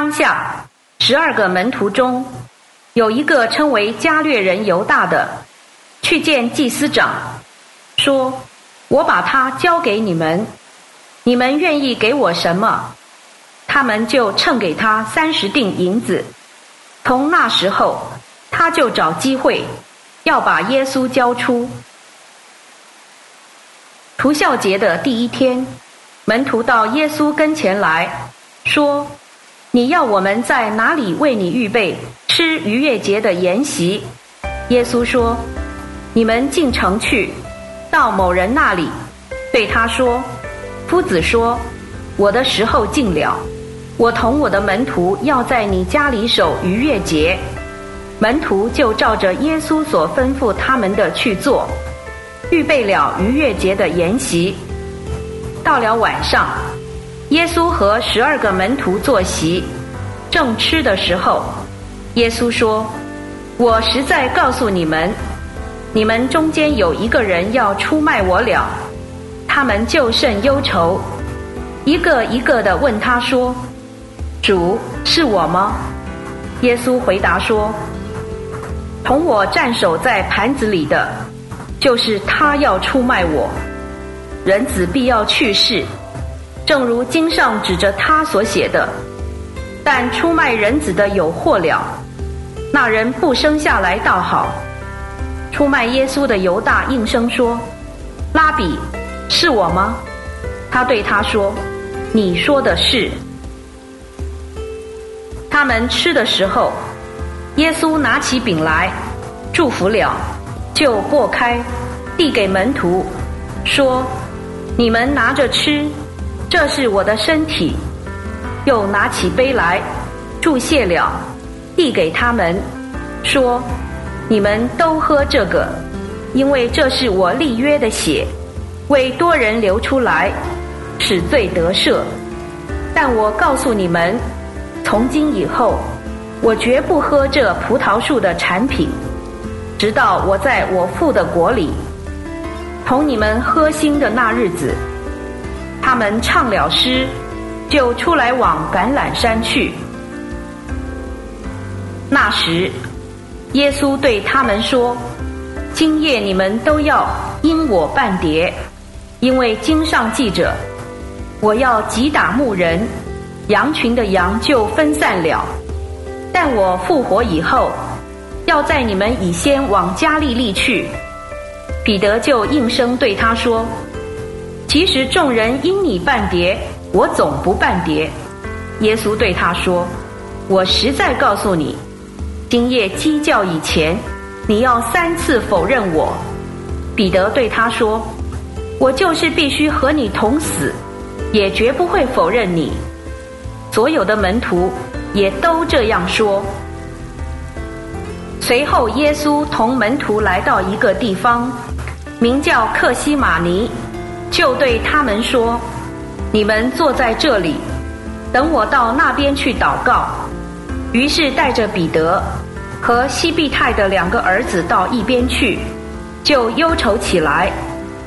当下，十二个门徒中，有一个称为加略人犹大的，去见祭司长，说：“我把他交给你们，你们愿意给我什么？”他们就称给他三十锭银子。从那时候，他就找机会要把耶稣交出。除孝节的第一天，门徒到耶稣跟前来说：“你要我们在哪里为你预备吃逾越节的筵席？”耶稣说：“你们进城去，到某人那里，对他说：‘夫子说，我的时候近了，我同我的门徒要在你家里守逾越节。’门徒就照着耶稣所吩咐他们的去做。”预备了逾越节的筵席，到了晚上，耶稣和十二个门徒坐席，正吃的时候，耶稣说：“我实在告诉你们，你们中间有一个人要出卖我了。”他们就甚忧愁，一个一个的问他说：“主是我吗？”耶稣回答说：“同我站守在盘子里的。”就是他要出卖我，人子必要去世，正如经上指着他所写的。但出卖人子的有祸了，那人不生下来倒好。出卖耶稣的犹大应声说：“拉比，是我吗？”他对他说：“你说的是。”他们吃的时候，耶稣拿起饼来，祝福了。就擘开，递给门徒，说：“你们拿着吃，这是我的身体。”又拿起杯来，注谢了，递给他们，说：“你们都喝这个，因为这是我立约的血，为多人流出来，使罪得赦。但我告诉你们，从今以后，我绝不喝这葡萄树的产品。”直到我在我父的国里，同你们喝新的那日子，他们唱了诗，就出来往橄榄山去。那时，耶稣对他们说：“今夜你们都要因我半碟，因为经上记着，我要击打牧人，羊群的羊就分散了。但我复活以后。”要在你们以先往加利利去，彼得就应声对他说：“其实众人因你半碟，我总不半碟。”耶稣对他说：“我实在告诉你，今夜鸡叫以前，你要三次否认我。”彼得对他说：“我就是必须和你同死，也绝不会否认你。”所有的门徒也都这样说。随后，耶稣同门徒来到一个地方，名叫克西马尼，就对他们说：“你们坐在这里，等我到那边去祷告。”于是带着彼得和西庇太的两个儿子到一边去，就忧愁起来，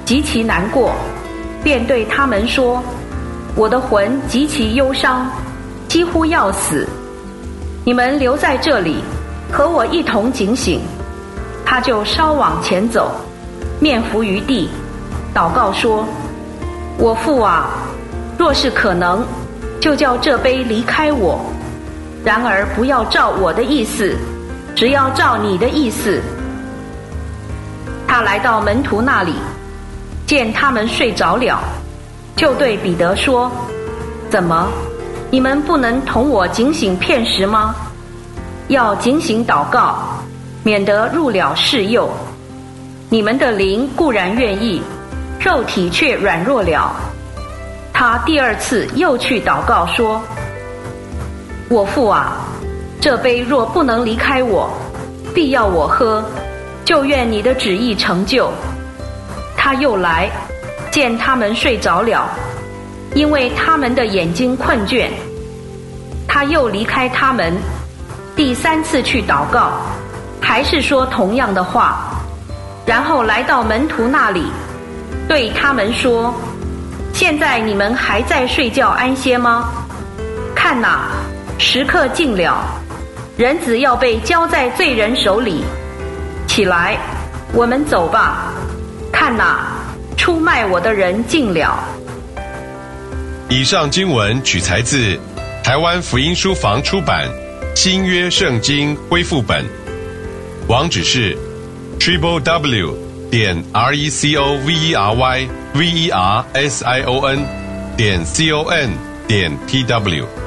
极其难过，便对他们说：“我的魂极其忧伤，几乎要死，你们留在这里。”和我一同警醒，他就稍往前走，面伏于地，祷告说：“我父啊，若是可能，就叫这杯离开我；然而不要照我的意思，只要照你的意思。”他来到门徒那里，见他们睡着了，就对彼得说：“怎么，你们不能同我警醒片时吗？”要警醒祷告，免得入了世诱。你们的灵固然愿意，肉体却软弱了。他第二次又去祷告说：“我父啊，这杯若不能离开我，必要我喝，就愿你的旨意成就。”他又来见他们睡着了，因为他们的眼睛困倦。他又离开他们。第三次去祷告，还是说同样的话，然后来到门徒那里，对他们说：“现在你们还在睡觉安歇吗？看哪，时刻近了，人子要被交在罪人手里。起来，我们走吧。看哪，出卖我的人近了。以上经文取材自台湾福音书房出版《新约圣经恢复本》，网址是 triple w 点 r e c o v e r y v e r s i o n 点 c o n 点 t w。